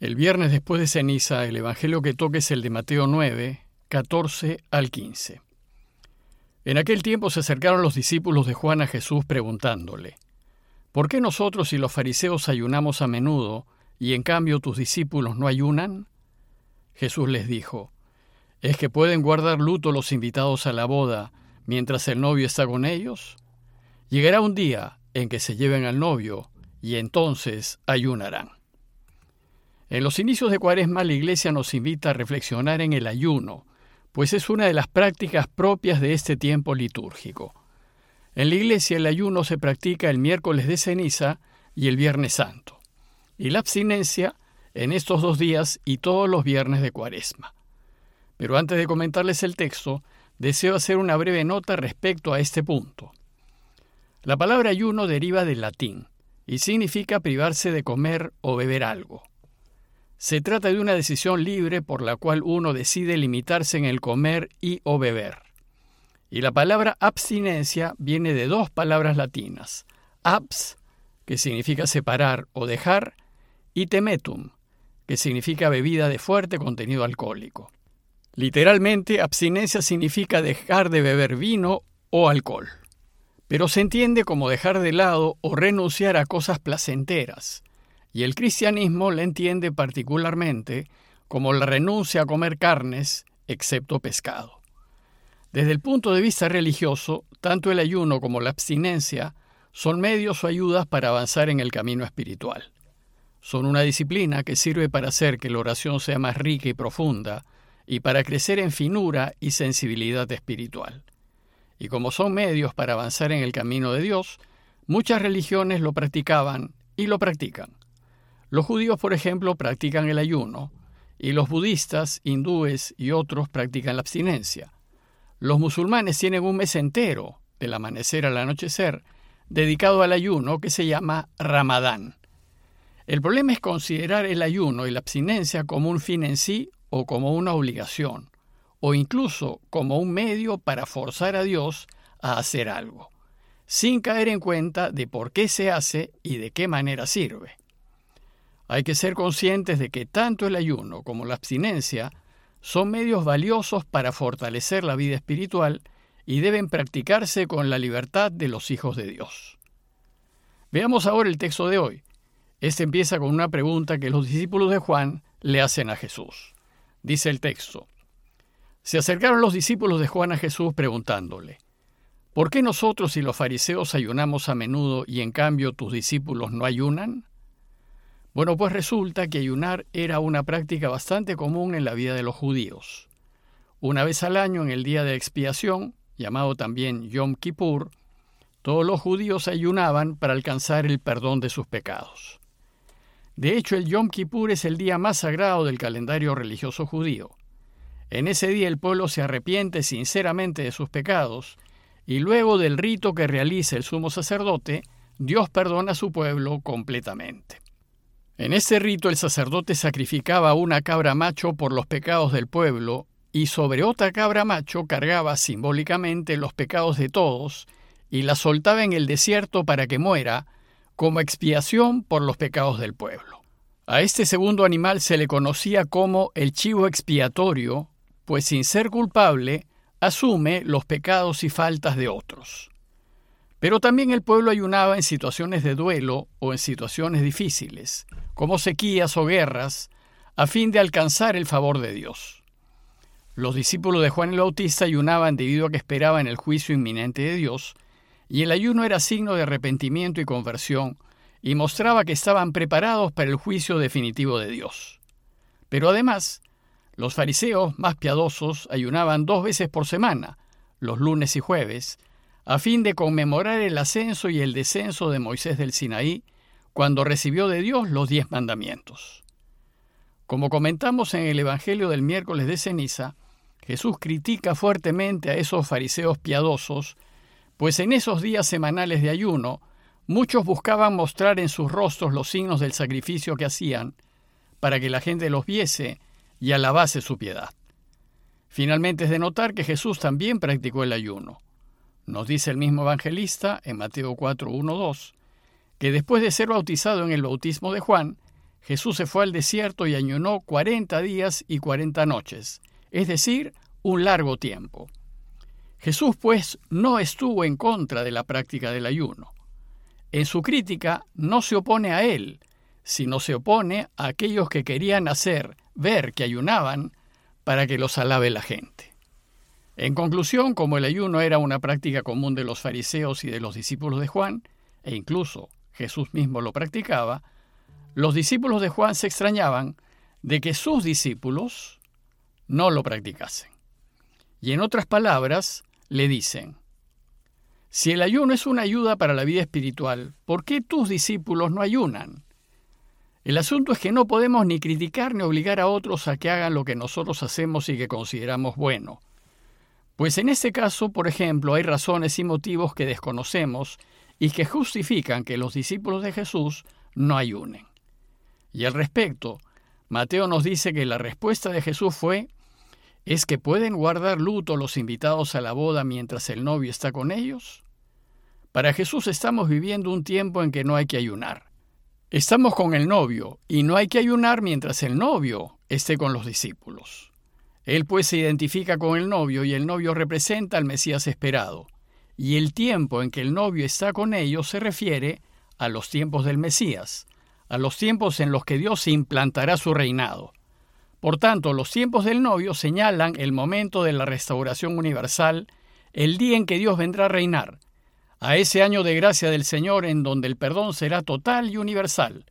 El viernes después de ceniza, el Evangelio que toque es el de Mateo 9, 14 al 15. En aquel tiempo se acercaron los discípulos de Juan a Jesús preguntándole, ¿Por qué nosotros y los fariseos ayunamos a menudo y en cambio tus discípulos no ayunan? Jesús les dijo, ¿es que pueden guardar luto los invitados a la boda mientras el novio está con ellos? Llegará un día en que se lleven al novio y entonces ayunarán. En los inicios de Cuaresma la Iglesia nos invita a reflexionar en el ayuno, pues es una de las prácticas propias de este tiempo litúrgico. En la Iglesia el ayuno se practica el miércoles de ceniza y el viernes santo, y la abstinencia en estos dos días y todos los viernes de Cuaresma. Pero antes de comentarles el texto, deseo hacer una breve nota respecto a este punto. La palabra ayuno deriva del latín y significa privarse de comer o beber algo. Se trata de una decisión libre por la cual uno decide limitarse en el comer y o beber. Y la palabra abstinencia viene de dos palabras latinas, abs, que significa separar o dejar, y temetum, que significa bebida de fuerte contenido alcohólico. Literalmente, abstinencia significa dejar de beber vino o alcohol, pero se entiende como dejar de lado o renunciar a cosas placenteras, y el cristianismo la entiende particularmente como la renuncia a comer carnes, excepto pescado. Desde el punto de vista religioso, tanto el ayuno como la abstinencia son medios o ayudas para avanzar en el camino espiritual. Son una disciplina que sirve para hacer que la oración sea más rica y profunda y para crecer en finura y sensibilidad espiritual. Y como son medios para avanzar en el camino de Dios, muchas religiones lo practicaban y lo practican. Los judíos, por ejemplo, practican el ayuno, y los budistas, hindúes y otros practican la abstinencia. Los musulmanes tienen un mes entero, del amanecer al anochecer, dedicado al ayuno que se llama Ramadán. El problema es considerar el ayuno y la abstinencia como un fin en sí o como una obligación, o incluso como un medio para forzar a Dios a hacer algo, sin caer en cuenta de por qué se hace y de qué manera sirve. Hay que ser conscientes de que tanto el ayuno como la abstinencia son medios valiosos para fortalecer la vida espiritual y deben practicarse con la libertad de los hijos de Dios. Veamos ahora el texto de hoy. Este empieza con una pregunta que los discípulos de Juan le hacen a Jesús. Dice el texto, Se acercaron los discípulos de Juan a Jesús preguntándole, ¿por qué nosotros y los fariseos ayunamos a menudo y en cambio tus discípulos no ayunan? Bueno, pues resulta que ayunar era una práctica bastante común en la vida de los judíos. Una vez al año, en el día de expiación, llamado también Yom Kippur, todos los judíos ayunaban para alcanzar el perdón de sus pecados. De hecho, el Yom Kippur es el día más sagrado del calendario religioso judío. En ese día el pueblo se arrepiente sinceramente de sus pecados y luego del rito que realiza el sumo sacerdote, Dios perdona a su pueblo completamente. En ese rito el sacerdote sacrificaba una cabra macho por los pecados del pueblo y sobre otra cabra macho cargaba simbólicamente los pecados de todos y la soltaba en el desierto para que muera como expiación por los pecados del pueblo. A este segundo animal se le conocía como el chivo expiatorio, pues sin ser culpable, asume los pecados y faltas de otros. Pero también el pueblo ayunaba en situaciones de duelo o en situaciones difíciles, como sequías o guerras, a fin de alcanzar el favor de Dios. Los discípulos de Juan el Bautista ayunaban debido a que esperaban el juicio inminente de Dios, y el ayuno era signo de arrepentimiento y conversión, y mostraba que estaban preparados para el juicio definitivo de Dios. Pero además, los fariseos más piadosos ayunaban dos veces por semana, los lunes y jueves, a fin de conmemorar el ascenso y el descenso de Moisés del Sinaí, cuando recibió de Dios los diez mandamientos. Como comentamos en el Evangelio del miércoles de ceniza, Jesús critica fuertemente a esos fariseos piadosos, pues en esos días semanales de ayuno, muchos buscaban mostrar en sus rostros los signos del sacrificio que hacían, para que la gente los viese y alabase su piedad. Finalmente es de notar que Jesús también practicó el ayuno. Nos dice el mismo evangelista en Mateo 4, 1, 2, que después de ser bautizado en el bautismo de Juan, Jesús se fue al desierto y ayunó cuarenta días y cuarenta noches, es decir, un largo tiempo. Jesús, pues, no estuvo en contra de la práctica del ayuno. En su crítica no se opone a él, sino se opone a aquellos que querían hacer ver que ayunaban para que los alabe la gente. En conclusión, como el ayuno era una práctica común de los fariseos y de los discípulos de Juan, e incluso Jesús mismo lo practicaba, los discípulos de Juan se extrañaban de que sus discípulos no lo practicasen. Y en otras palabras, le dicen, si el ayuno es una ayuda para la vida espiritual, ¿por qué tus discípulos no ayunan? El asunto es que no podemos ni criticar ni obligar a otros a que hagan lo que nosotros hacemos y que consideramos bueno. Pues en este caso, por ejemplo, hay razones y motivos que desconocemos y que justifican que los discípulos de Jesús no ayunen. Y al respecto, Mateo nos dice que la respuesta de Jesús fue, ¿es que pueden guardar luto los invitados a la boda mientras el novio está con ellos? Para Jesús estamos viviendo un tiempo en que no hay que ayunar. Estamos con el novio y no hay que ayunar mientras el novio esté con los discípulos. Él pues se identifica con el novio y el novio representa al Mesías esperado y el tiempo en que el novio está con ellos se refiere a los tiempos del Mesías, a los tiempos en los que Dios implantará su reinado. Por tanto, los tiempos del novio señalan el momento de la restauración universal, el día en que Dios vendrá a reinar, a ese año de gracia del Señor en donde el perdón será total y universal,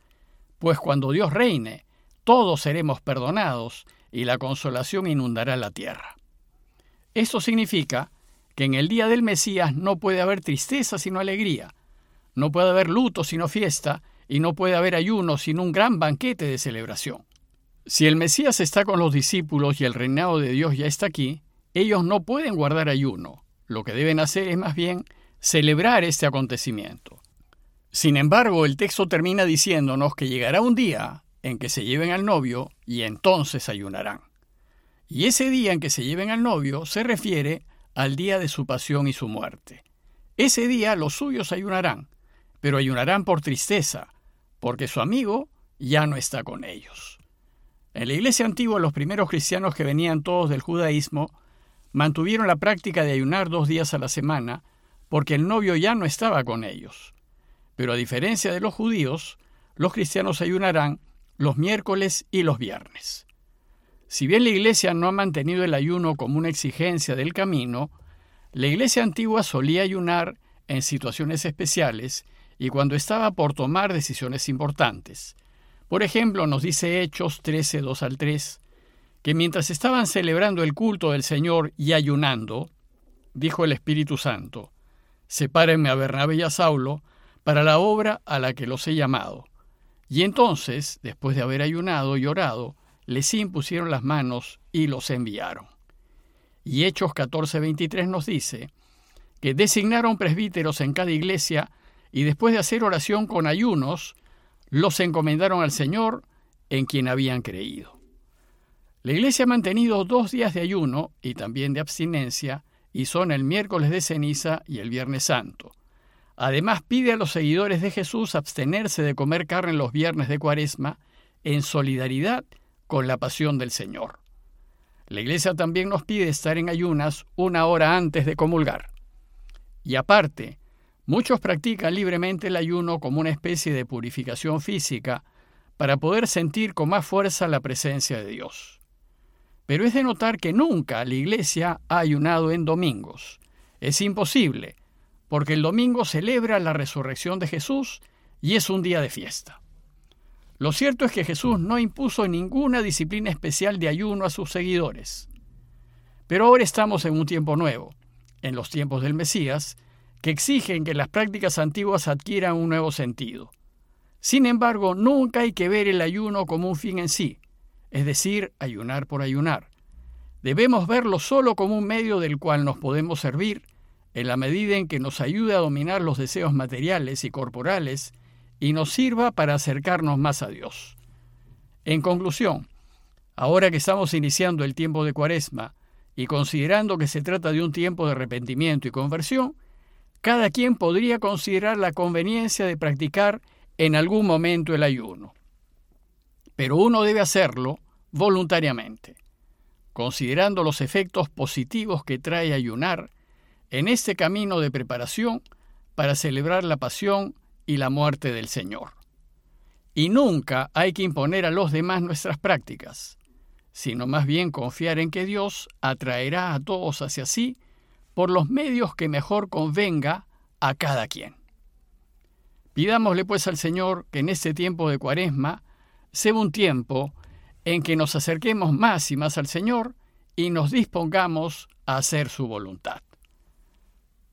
pues cuando Dios reine, todos seremos perdonados y la consolación inundará la tierra. Esto significa que en el día del Mesías no puede haber tristeza sino alegría, no puede haber luto sino fiesta, y no puede haber ayuno sino un gran banquete de celebración. Si el Mesías está con los discípulos y el reinado de Dios ya está aquí, ellos no pueden guardar ayuno. Lo que deben hacer es más bien celebrar este acontecimiento. Sin embargo, el texto termina diciéndonos que llegará un día en que se lleven al novio y entonces ayunarán. Y ese día en que se lleven al novio se refiere al día de su pasión y su muerte. Ese día los suyos ayunarán, pero ayunarán por tristeza, porque su amigo ya no está con ellos. En la iglesia antigua los primeros cristianos que venían todos del judaísmo mantuvieron la práctica de ayunar dos días a la semana, porque el novio ya no estaba con ellos. Pero a diferencia de los judíos, los cristianos ayunarán los miércoles y los viernes. Si bien la Iglesia no ha mantenido el ayuno como una exigencia del camino, la Iglesia antigua solía ayunar en situaciones especiales y cuando estaba por tomar decisiones importantes. Por ejemplo, nos dice Hechos 13, 2 al 3, que mientras estaban celebrando el culto del Señor y ayunando, dijo el Espíritu Santo, sepárenme a Bernabé y a Saulo para la obra a la que los he llamado. Y entonces, después de haber ayunado y orado, les impusieron las manos y los enviaron. Y Hechos 14:23 nos dice que designaron presbíteros en cada iglesia y después de hacer oración con ayunos, los encomendaron al Señor en quien habían creído. La iglesia ha mantenido dos días de ayuno y también de abstinencia, y son el miércoles de ceniza y el viernes santo. Además pide a los seguidores de Jesús abstenerse de comer carne los viernes de cuaresma en solidaridad con la pasión del Señor. La Iglesia también nos pide estar en ayunas una hora antes de comulgar. Y aparte, muchos practican libremente el ayuno como una especie de purificación física para poder sentir con más fuerza la presencia de Dios. Pero es de notar que nunca la Iglesia ha ayunado en domingos. Es imposible, porque el domingo celebra la resurrección de Jesús y es un día de fiesta. Lo cierto es que Jesús no impuso ninguna disciplina especial de ayuno a sus seguidores. Pero ahora estamos en un tiempo nuevo, en los tiempos del Mesías, que exigen que las prácticas antiguas adquieran un nuevo sentido. Sin embargo, nunca hay que ver el ayuno como un fin en sí, es decir, ayunar por ayunar. Debemos verlo solo como un medio del cual nos podemos servir en la medida en que nos ayude a dominar los deseos materiales y corporales y nos sirva para acercarnos más a Dios. En conclusión, ahora que estamos iniciando el tiempo de Cuaresma y considerando que se trata de un tiempo de arrepentimiento y conversión, cada quien podría considerar la conveniencia de practicar en algún momento el ayuno. pero uno debe hacerlo voluntariamente, considerando los efectos positivos que trae ayunar en este camino de preparación para celebrar la pasión y la muerte del Señor. Y nunca hay que imponer a los demás nuestras prácticas, sino más bien confiar en que Dios atraerá a todos hacia sí por los medios que mejor convenga a cada quien. Pidámosle pues al Señor que en este tiempo de cuaresma sea un tiempo en que nos acerquemos más y más al Señor y nos dispongamos a hacer su voluntad.